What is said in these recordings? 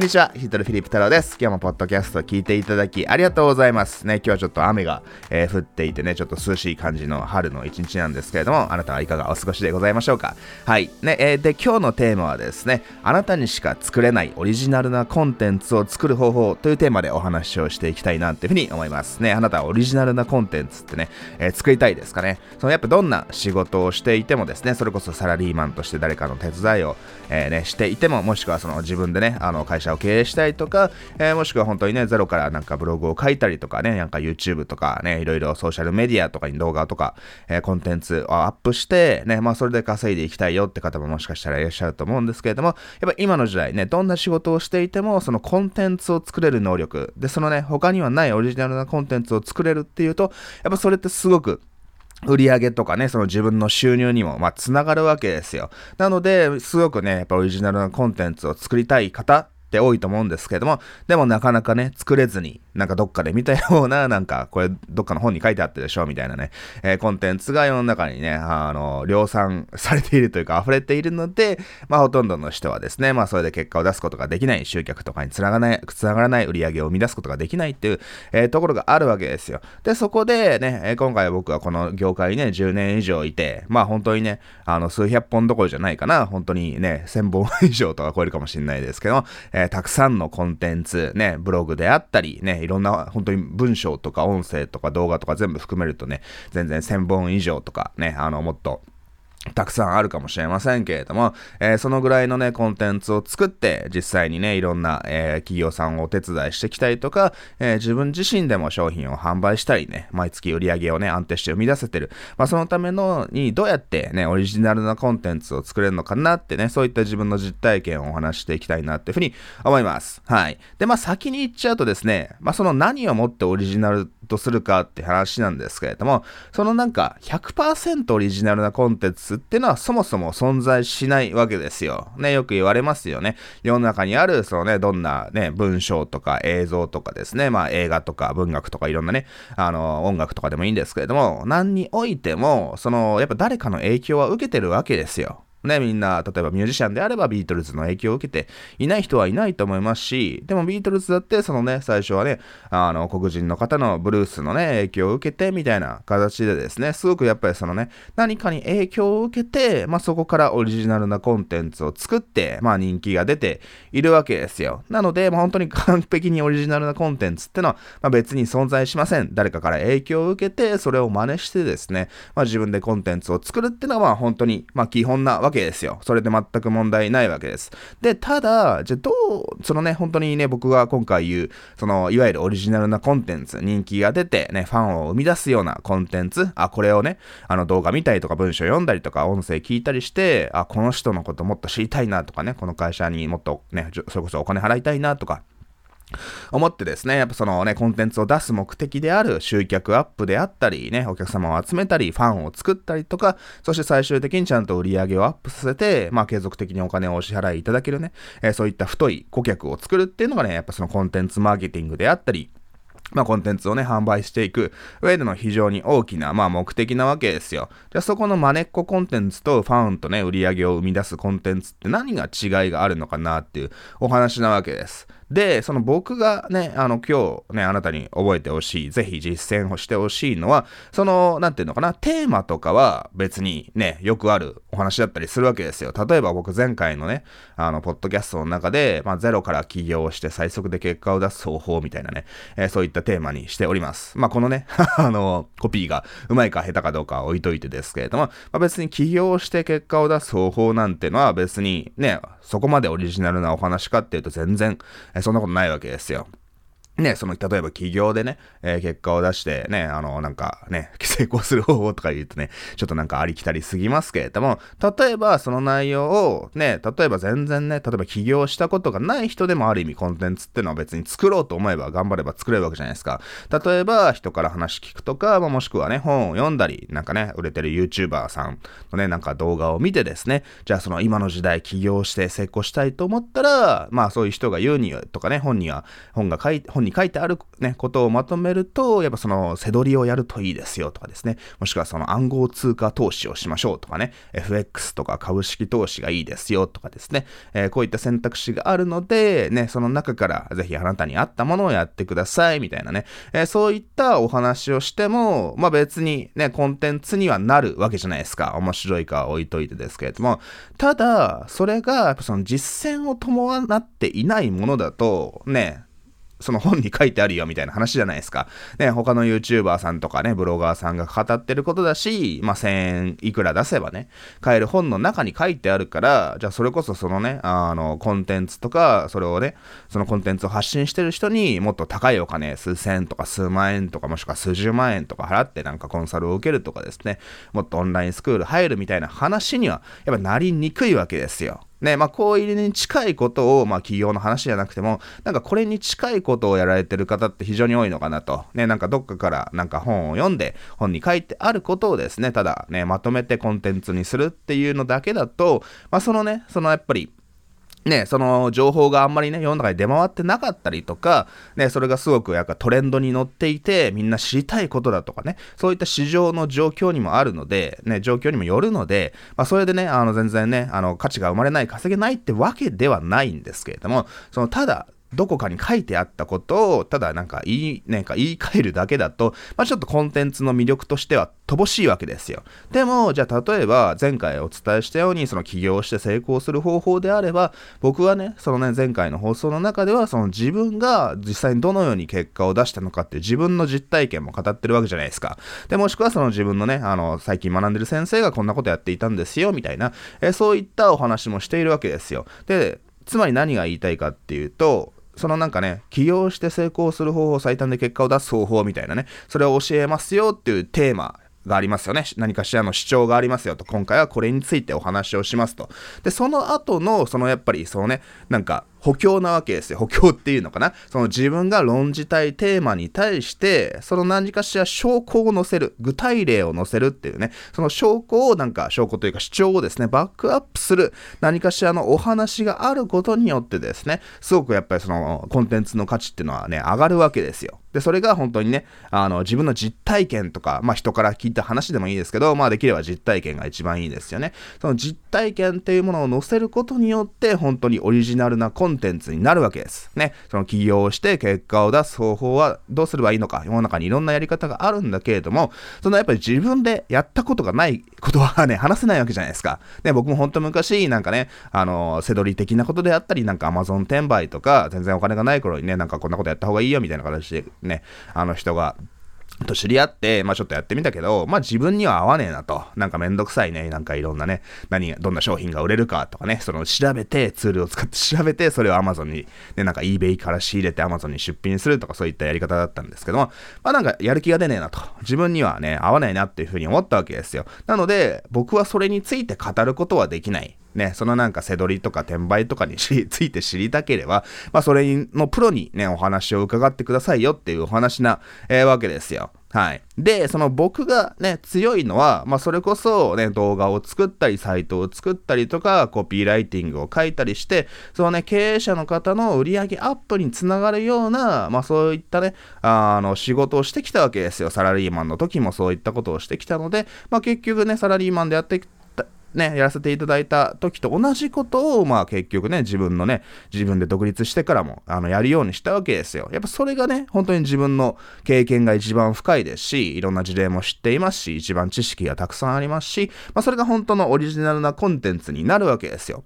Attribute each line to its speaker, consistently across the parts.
Speaker 1: んにちは、ヒートルフィリップ太郎です。今日もポッドキャスト聞いていただきありがとうございます。ね、今日はちょっと雨が、えー、降っていてね、ちょっと涼しい感じの春の一日なんですけれども、あなたはいかがお過ごしでございましょうか？はい。ね、えー、で、今日のテーマはですね、あなたにしか作れないオリジナルなコンテンツを作る方法というテーマでお話をしていきたいなっていうふうに思います。ね、あなたはオリジナルなコンテンツってね、えー、作りたいですかね？そのやっぱどんな仕事をしていてもですね、それこそサラリーマンとして誰かの手伝いを、えー、ね、していても、もしくはその自分でね、あの会社を経営したいとか、えー、もしくは本当にね、ゼロからなんかブログを書いたりとかね、なんか YouTube とかね、いろいろソーシャルメディアとかに動画とか、えー、コンテンツをアップして、ね、まあそれで稼いでいきたいよって方ももしかしたらいらっしゃると思うんですけれども、やっぱ今の時代ね、どんな仕事をしていても、そのコンテンツを作れる能力、で、そのね、他にはないオリジナルなコンテンツを作れるっていうと、やっぱそれってすごく売り上げとかね、その自分の収入にも、まあ、つながるわけですよ。なので、すごくね、やっぱオリジナルなコンテンツを作りたい方って多いと思うんですけれども、でもなかなかね、作れずに、なんかどっかで見たような、なんか、これどっかの本に書いてあったでしょみたいなね、えー、コンテンツが世の中にね、あの、量産されているというか溢れているので、まあほとんどの人はですね、まあそれで結果を出すことができない、集客とかにつながらない、つながらない売り上げを生み出すことができないっていう、えー、ところがあるわけですよ。で、そこでね、えー、今回僕はこの業界にね、10年以上いて、まあ本当にね、あの、数百本どころじゃないかな、本当にね、1000本以上とか超えるかもしれないですけど、えー、えたくさんのコンテンツ、ね、ブログであったり、ね、いろんな本当に文章とか音声とか動画とか全部含めるとね、全然1000本以上とかね、あの、もっとたくさんあるかもしれませんけれども、えー、そのぐらいのね、コンテンツを作って、実際にね、いろんな、えー、企業さんをお手伝いしてきたりとか、えー、自分自身でも商品を販売したりね、毎月売り上げをね、安定して生み出せてる。まあ、そのためのに、どうやってね、オリジナルなコンテンツを作れるのかなってね、そういった自分の実体験をお話していきたいなっていうふうに思います。はい。で、まあ、先に言っちゃうとですね、まあ、その何をもってオリジナルとするかって話なんですけれども、そのなんか100%オリジナルなコンテンツっていうのはそもそも存在しないわけですよ。ね、よく言われますよね。世の中にある、そのね、どんなね、文章とか映像とかですね、まあ映画とか文学とかいろんなね、あの、音楽とかでもいいんですけれども、何においても、その、やっぱ誰かの影響は受けてるわけですよ。ね、みんな、例えばミュージシャンであればビートルズの影響を受けていない人はいないと思いますし、でもビートルズだってそのね、最初はね、あの、黒人の方のブルースのね、影響を受けてみたいな形でですね、すごくやっぱりそのね、何かに影響を受けて、まあそこからオリジナルなコンテンツを作って、まあ人気が出ているわけですよ。なので、まあ本当に完璧にオリジナルなコンテンツってのは、まあ別に存在しません。誰かから影響を受けて、それを真似してですね、まあ自分でコンテンツを作るってのは、まあ本当に、まあ基本なわけわけですよ。それで全く問題ないわけです。で、ただ、じゃどう、そのね、本当にね、僕が今回言う、その、いわゆるオリジナルなコンテンツ、人気が出て、ね、ファンを生み出すようなコンテンツ、あ、これをね、あの動画見たりとか文章読んだりとか音声聞いたりして、あ、この人のこともっと知りたいなとかね、この会社にもっとね、それこそお金払いたいなとか、思ってですね、やっぱそのね、コンテンツを出す目的である集客アップであったり、ね、お客様を集めたり、ファンを作ったりとか、そして最終的にちゃんと売り上げをアップさせて、まあ継続的にお金をお支払いいただけるね、えー、そういった太い顧客を作るっていうのがね、やっぱそのコンテンツマーケティングであったり、まあ、コンテンツをね、販売していく上での非常に大きな、まあ、目的なわけですよ。じゃあ、そこのマネっこコンテンツとファンとね、売り上げを生み出すコンテンツって何が違いがあるのかなっていうお話なわけです。で、その僕がね、あの、今日ね、あなたに覚えてほしい、ぜひ実践をしてほしいのは、その、なんていうのかな、テーマとかは別にね、よくあるお話だったりするわけですよ。例えば僕前回のね、あの、ポッドキャストの中で、まあ、ゼロから起業して最速で結果を出す方法みたいなね、えー、そういったテーマにしております。まあ、このね、あの、コピーがうまいか下手かどうかは置いといてですけれども、まあ、別に起業して結果を出す方法なんてのは別にね、そこまでオリジナルなお話かっていうと全然、そんなことないわけですよ。ね、その、例えば企業でね、えー、結果を出してね、あの、なんかね、成功する方法とか言うとね、ちょっとなんかありきたりすぎますけれども、例えばその内容をね、例えば全然ね、例えば起業したことがない人でもある意味コンテンツっていうのは別に作ろうと思えば頑張れば作れるわけじゃないですか。例えば人から話聞くとか、ま、もしくはね、本を読んだり、なんかね、売れてる YouTuber さんのね、なんか動画を見てですね、じゃあその今の時代起業して成功したいと思ったら、まあそういう人が言うにとかね、本には、本が書い、本にに書いてあるね、ことをまとめると、やっぱその、せどりをやるといいですよとかですね、もしくはその暗号通貨投資をしましょうとかね、FX とか株式投資がいいですよとかですね、えー、こういった選択肢があるので、ね、その中からぜひあなたに合ったものをやってくださいみたいなね、えー、そういったお話をしても、まあ別にね、コンテンツにはなるわけじゃないですか。面白いか置いといてですけれども、ただ、それが、やっぱその実践を伴っていないものだと、ね、その本に書いてあるよみたいな話じゃないですか。ね、他の YouTuber さんとかね、ブロガーさんが語ってることだし、まあ、1000円いくら出せばね、買える本の中に書いてあるから、じゃあそれこそそのね、あの、コンテンツとか、それをね、そのコンテンツを発信してる人にもっと高いお金、数千とか数万円とかもしくは数十万円とか払ってなんかコンサルを受けるとかですね、もっとオンラインスクール入るみたいな話には、やっぱなりにくいわけですよ。ね、まあ、こういうに近いことを、まあ、企業の話じゃなくても、なんかこれに近いことをやられてる方って非常に多いのかなと。ね、なんかどっかからなんか本を読んで、本に書いてあることをですね、ただね、まとめてコンテンツにするっていうのだけだと、まあ、そのね、そのやっぱり、ね、その情報があんまりね、世の中に出回ってなかったりとか、ね、それがすごくやっぱトレンドに乗っていて、みんな知りたいことだとかね、そういった市場の状況にもあるので、ね、状況にもよるので、まあ、それでね、あの、全然ね、あの、価値が生まれない、稼げないってわけではないんですけれども、その、ただ、どこかに書いてあったことを、ただなんか言い、なんか言い換えるだけだと、まあ、ちょっとコンテンツの魅力としては乏しいわけですよ。でも、じゃあ例えば前回お伝えしたように、その起業して成功する方法であれば、僕はね、そのね、前回の放送の中では、その自分が実際にどのように結果を出したのかって自分の実体験も語ってるわけじゃないですか。で、もしくはその自分のね、あの、最近学んでる先生がこんなことやっていたんですよ、みたいな、えそういったお話もしているわけですよ。で、つまり何が言いたいかっていうと、そのなんかね、起業して成功する方法、最短で結果を出す方法みたいなね、それを教えますよっていうテーマがありますよね。何かしらの主張がありますよと。今回はこれについてお話をしますと。で、その後の、そのやっぱり、そのね、なんか、補強なわけですよ。補強っていうのかな？その自分が論じたいテーマに対して、その何かしら証拠を載せる、具体例を載せるっていうね、その証拠をなんか、証拠というか主張をですね、バックアップする何かしらのお話があることによってですね、すごくやっぱりそのコンテンツの価値っていうのはね、上がるわけですよ。で、それが本当にね、あの、自分の実体験とか、まあ人から聞いた話でもいいですけど、まあできれば実体験が一番いいですよね。その実体験っていうものを載せることによって、本当にオリジナルなコンンテンツになるわけです。ね。その起業して結果を出す方法はどうすればいいのか、世の中にいろんなやり方があるんだけれども、そのやっぱり自分でやったことがないことはね、話せないわけじゃないですか。ね、僕も本当昔、なんかね、あの、せどり的なことであったり、なんか Amazon 転売とか、全然お金がない頃にね、なんかこんなことやった方がいいよみたいな形でね、あの人が、と知り合って、まあちょっとやってみたけど、まあ自分には合わねえなと。なんかめんどくさいね。なんかいろんなね、何、どんな商品が売れるかとかね、その調べて、ツールを使って 調べて、それを Amazon に、ね、なんか eBay から仕入れて Amazon に出品するとかそういったやり方だったんですけども、まあなんかやる気が出ねえなと。自分にはね、合わないなっていうふうに思ったわけですよ。なので、僕はそれについて語ることはできない。ね、そのなんか背取りとか転売とかに ついて知りたければ、まあそれのプロにね、お話を伺ってくださいよっていうお話な、えー、わけですよ。はい。で、その僕がね、強いのは、まあそれこそね、動画を作ったり、サイトを作ったりとか、コピーライティングを書いたりして、そのね、経営者の方の売り上げアップにつながるような、まあそういったね、あの、仕事をしてきたわけですよ。サラリーマンの時もそういったことをしてきたので、まあ結局ね、サラリーマンでやってね、やらせていただいた時と同じことを、まあ結局ね、自分のね、自分で独立してからも、あの、やるようにしたわけですよ。やっぱそれがね、本当に自分の経験が一番深いですし、いろんな事例も知っていますし、一番知識がたくさんありますし、まあそれが本当のオリジナルなコンテンツになるわけですよ。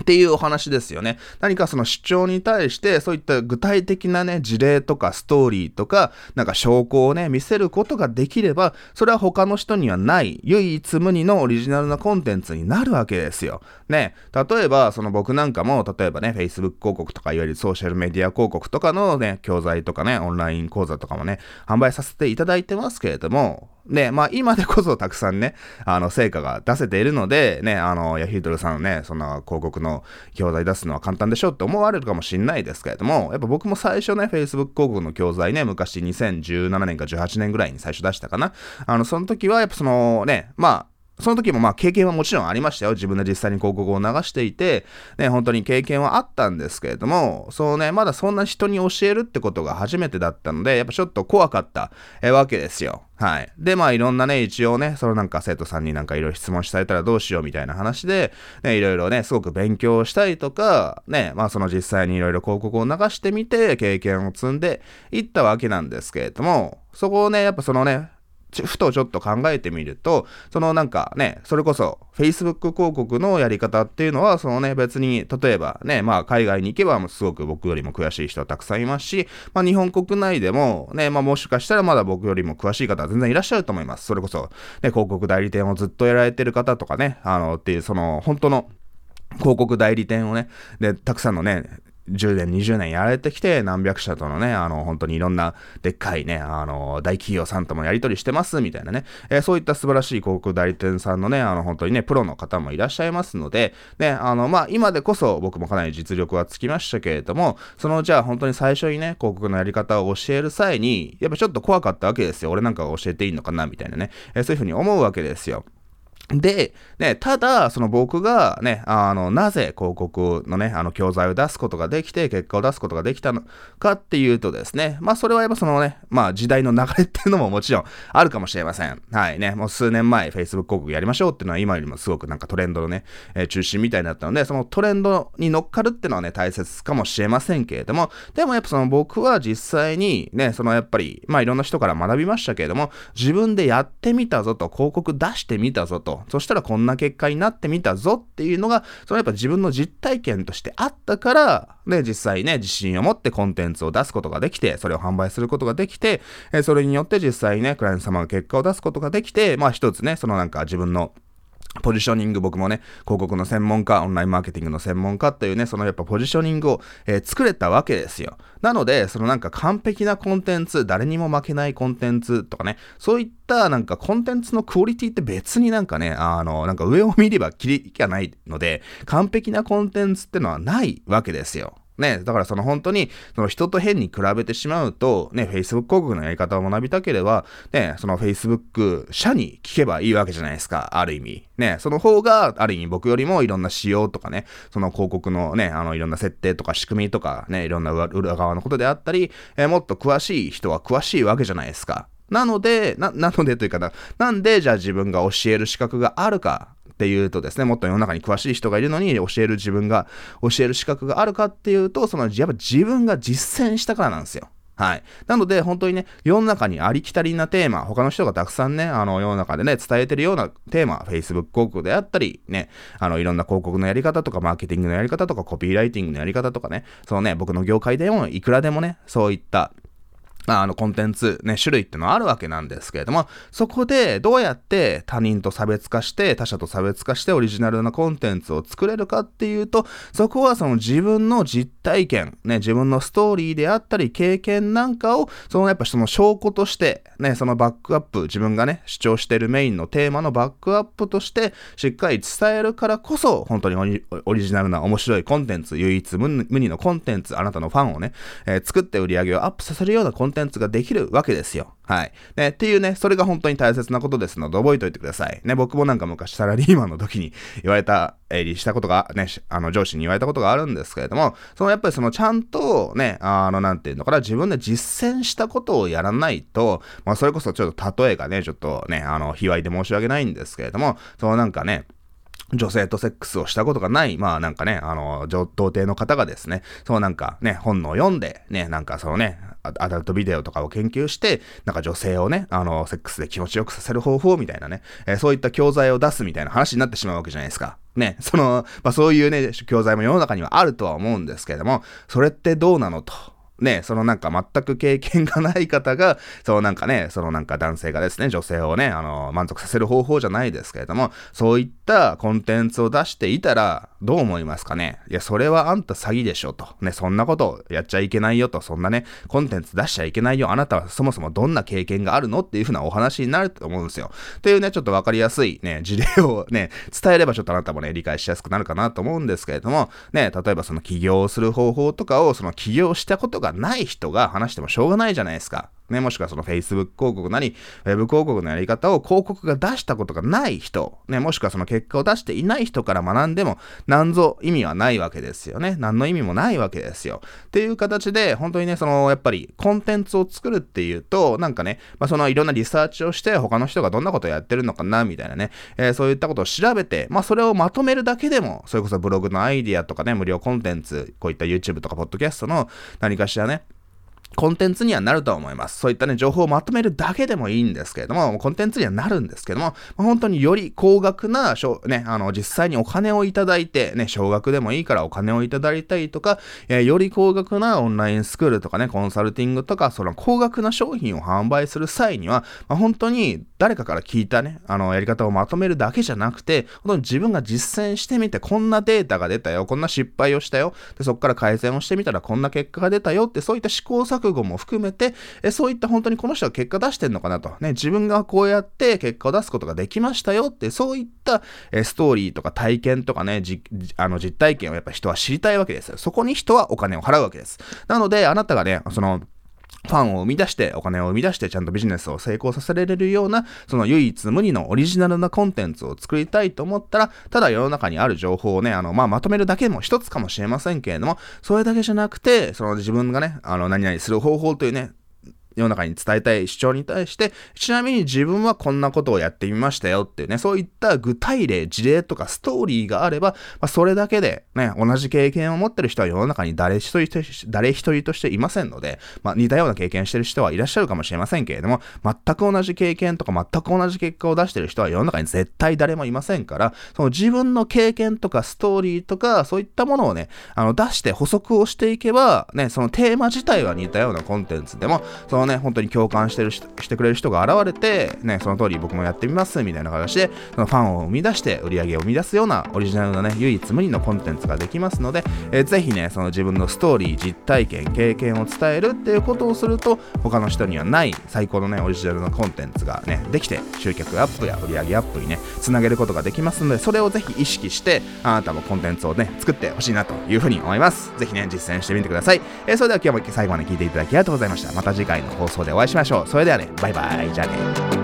Speaker 1: っていうお話ですよね。何かその主張に対して、そういった具体的なね、事例とかストーリーとか、なんか証拠をね、見せることができれば、それは他の人にはない、唯一無二のオリジナルなコンテンツになるわけですよ。ね、例えば、その僕なんかも、例えばね、Facebook 広告とか、いわゆるソーシャルメディア広告とかのね、教材とかね、オンライン講座とかもね、販売させていただいてますけれども、で、まあ今でこそたくさんね、あの、成果が出せているので、ね、あの、ヤヒートルさんね、そんな広告の教材出すのは簡単でしょって思われるかもしんないですけれども、やっぱ僕も最初ね、Facebook 広告の教材ね、昔2017年か18年ぐらいに最初出したかな。あの、その時はやっぱそのね、まあ、その時もまあ経験はもちろんありましたよ。自分で実際に広告を流していて、ね、本当に経験はあったんですけれども、そうね、まだそんな人に教えるってことが初めてだったので、やっぱちょっと怖かったわけですよ。はい。で、まあいろんなね、一応ね、そのなんか生徒さんになんかいろいろ質問されたらどうしようみたいな話で、ね、いろいろね、すごく勉強したりとか、ね、まあその実際にいろいろ広告を流してみて、経験を積んでいったわけなんですけれども、そこをね、やっぱそのね、ふとちょっと考えてみると、そのなんかね、それこそ Facebook 広告のやり方っていうのは、そのね、別に、例えばね、まあ海外に行けばすごく僕よりも詳しい人はたくさんいますし、まあ日本国内でもね、まあもしかしたらまだ僕よりも詳しい方は全然いらっしゃると思います。それこそ、ね、広告代理店をずっとやられてる方とかね、あの、っていう、その、本当の、広告代理店をね、で、たくさんのね、10年、20年やられてきて、何百社とのね、あの、本当にいろんな、でっかいね、あの、大企業さんともやり取りしてます、みたいなね、えー、そういった素晴らしい広告代理店さんのね、あの、本当にね、プロの方もいらっしゃいますので、ね、あの、まあ、今でこそ僕もかなり実力はつきましたけれども、その、じゃあ本当に最初にね、広告のやり方を教える際に、やっぱちょっと怖かったわけですよ。俺なんかが教えていいのかな、みたいなね、えー、そういうふうに思うわけですよ。で、ね、ただ、その僕がね、あの、なぜ広告のね、あの、教材を出すことができて、結果を出すことができたのかっていうとですね、まあ、それはやっぱそのね、まあ、時代の流れっていうのももちろんあるかもしれません。はいね、もう数年前、Facebook 広告やりましょうっていうのは今よりもすごくなんかトレンドのね、えー、中心みたいになったので、そのトレンドに乗っかるっていうのはね、大切かもしれませんけれども、でもやっぱその僕は実際にね、そのやっぱり、まあ、いろんな人から学びましたけれども、自分でやってみたぞと、広告出してみたぞと、そしたらこんな結果になってみたぞっていうのが、そのやっぱ自分の実体験としてあったから、ね、実際ね、自信を持ってコンテンツを出すことができて、それを販売することができて、えそれによって実際ね、クライアント様が結果を出すことができて、まあ一つね、そのなんか自分のポジショニング、僕もね、広告の専門家、オンラインマーケティングの専門家っていうね、そのやっぱポジショニングを、えー、作れたわけですよ。なので、そのなんか完璧なコンテンツ、誰にも負けないコンテンツとかね、そういったなんかコンテンツのクオリティって別になんかね、あの、なんか上を見ればきりがないので、完璧なコンテンツってのはないわけですよ。ね、だからその本当に、その人と変に比べてしまうと、ね、Facebook 広告のやり方を学びたければ、ね、その Facebook 社に聞けばいいわけじゃないですか、ある意味。ね、その方が、ある意味僕よりもいろんな仕様とかね、その広告のね、あの、いろんな設定とか仕組みとかね、いろんな裏側のことであったり、えー、もっと詳しい人は詳しいわけじゃないですか。なので、な、なのでというかな、なんでじゃあ自分が教える資格があるかっていうとですね、もっと世の中に詳しい人がいるのに教える自分が、教える資格があるかっていうと、その、やっぱ自分が実践したからなんですよ。はい。なので、本当にね、世の中にありきたりなテーマ、他の人がたくさんね、あの、世の中でね、伝えてるようなテーマ、Facebook 広告であったり、ね、あの、いろんな広告のやり方とか、マーケティングのやり方とか、コピーライティングのやり方とかね、そのね、僕の業界でもいくらでもね、そういった、まあ、あの、コンテンツ、ね、種類ってのはあるわけなんですけれども、そこでどうやって他人と差別化して、他者と差別化してオリジナルなコンテンツを作れるかっていうと、そこはその自分の実体験、ね、自分のストーリーであったり、経験なんかを、そのやっぱその証拠として、ね、そのバックアップ、自分がね、主張してるメインのテーマのバックアップとして、しっかり伝えるからこそ、本当にオリジナルな面白いコンテンツ、唯一無二のコンテンツ、あなたのファンをね、えー、作って売り上げをアップさせるようなコンテンツテンツができるわけですよ。はい。ね、っていうね、それが本当に大切なことですので覚えておいてください。ね、僕もなんか昔サラリーマンの時に言われた、えー、したことが、ね、あの上司に言われたことがあるんですけれども、そのやっぱりそのちゃんとね、あの、なんていうのかな、自分で実践したことをやらないと、まあそれこそちょっと例えがね、ちょっとね、あの、卑猥で申し訳ないんですけれども、そのなんかね、女性とセックスをしたことがない、まあなんかね、あの、童貞の方がですね、そうなんかね、本を読んで、ね、なんかそのね、アダルトビデオとかを研究して、なんか女性をね、あの、セックスで気持ちよくさせる方法みたいなね、えー、そういった教材を出すみたいな話になってしまうわけじゃないですか。ね、その、まあそういうね、教材も世の中にはあるとは思うんですけれども、それってどうなのと。ね、そのなんか全く経験がない方が、そのなんかね、そのなんか男性がですね、女性をね、あの、満足させる方法じゃないですけれども、そういったコンテンツを出していたら、どう思いますかね？いや、それはあんた詐欺でしょと。ね、そんなことやっちゃいけないよと。そんなね、コンテンツ出しちゃいけないよ。あなたはそもそもどんな経験があるのっていう風なお話になると思うんですよ。っていうね、ちょっとわかりやすいね、事例をね、伝えればちょっとあなたもね、理解しやすくなるかなと思うんですけれども、ね、例えばその起業する方法とかを、その起業したことががない人が話してもしょうがないじゃないですか。ね、もしくはその Facebook 広告なり、Web 広告のやり方を広告が出したことがない人、ね、もしくはその結果を出していない人から学んでも、なんぞ意味はないわけですよね。何の意味もないわけですよ。っていう形で、本当にね、その、やっぱりコンテンツを作るっていうと、なんかね、まあ、そのいろんなリサーチをして、他の人がどんなことをやってるのかな、みたいなね、えー、そういったことを調べて、まあ、それをまとめるだけでも、それこそブログのアイディアとかね、無料コンテンツ、こういった YouTube とか Podcast の何かしらね、コンテンツにはなると思います。そういったね、情報をまとめるだけでもいいんですけれども、コンテンツにはなるんですけどもま、本当により高額な、ね、あの、実際にお金をいただいて、ね、少額でもいいからお金をいただいたりとか、えー、より高額なオンラインスクールとかね、コンサルティングとか、その高額な商品を販売する際には、まあ、本当に誰かから聞いたね、あの、やり方をまとめるだけじゃなくて、本当に自分が実践してみて、こんなデータが出たよ、こんな失敗をしたよ、で、そこから改善をしてみたらこんな結果が出たよって、そういった試行錯悟も含めて、えそういった本当にこの人は結果出してんのかなと。ね、自分がこうやって結果を出すことができましたよって、そういった、えストーリーとか体験とかね、じあの実体験をやっぱ人は知りたいわけですよ。そこに人はお金を払うわけです。なので、あなたがね、その、ファンを生み出して、お金を生み出して、ちゃんとビジネスを成功させられるような、その唯一無二のオリジナルなコンテンツを作りたいと思ったら、ただ世の中にある情報をね、あの、まあ、まとめるだけも一つかもしれませんけれども、それだけじゃなくて、その自分がね、あの、何々する方法というね、世の中に伝えたい主張に対して、ちなみに自分はこんなことをやってみましたよっていうね、そういった具体例、事例とかストーリーがあれば、まあ、それだけでね、同じ経験を持ってる人は世の中に誰一人として、誰一人としていませんので、まあ、似たような経験してる人はいらっしゃるかもしれませんけれども、全く同じ経験とか全く同じ結果を出してる人は世の中に絶対誰もいませんから、その自分の経験とかストーリーとか、そういったものをね、あの出して補足をしていけば、ね、そのテーマ自体は似たようなコンテンツでも、そのね、本当に共感してるしてくれる人が現れて、ね、その通り僕もやってみますみたいな形で、そのファンを生み出して売り上げを生み出すようなオリジナルなね、唯一無二のコンテンツができますので、えー、ぜひね、その自分のストーリー、実体験、経験を伝えるっていうことをすると、他の人にはない最高のね、オリジナルのコンテンツがね、できて、集客アップや売り上げアップにね、つなげることができますので、それをぜひ意識して、あなたもコンテンツをね、作ってほしいなというふうに思います。ぜひね、実践してみてください。えー、それでは今日も最後まで聞いていただきありがとうございました。また次回の放送でお会いしましょう。それではね、バイバイ。じゃあね。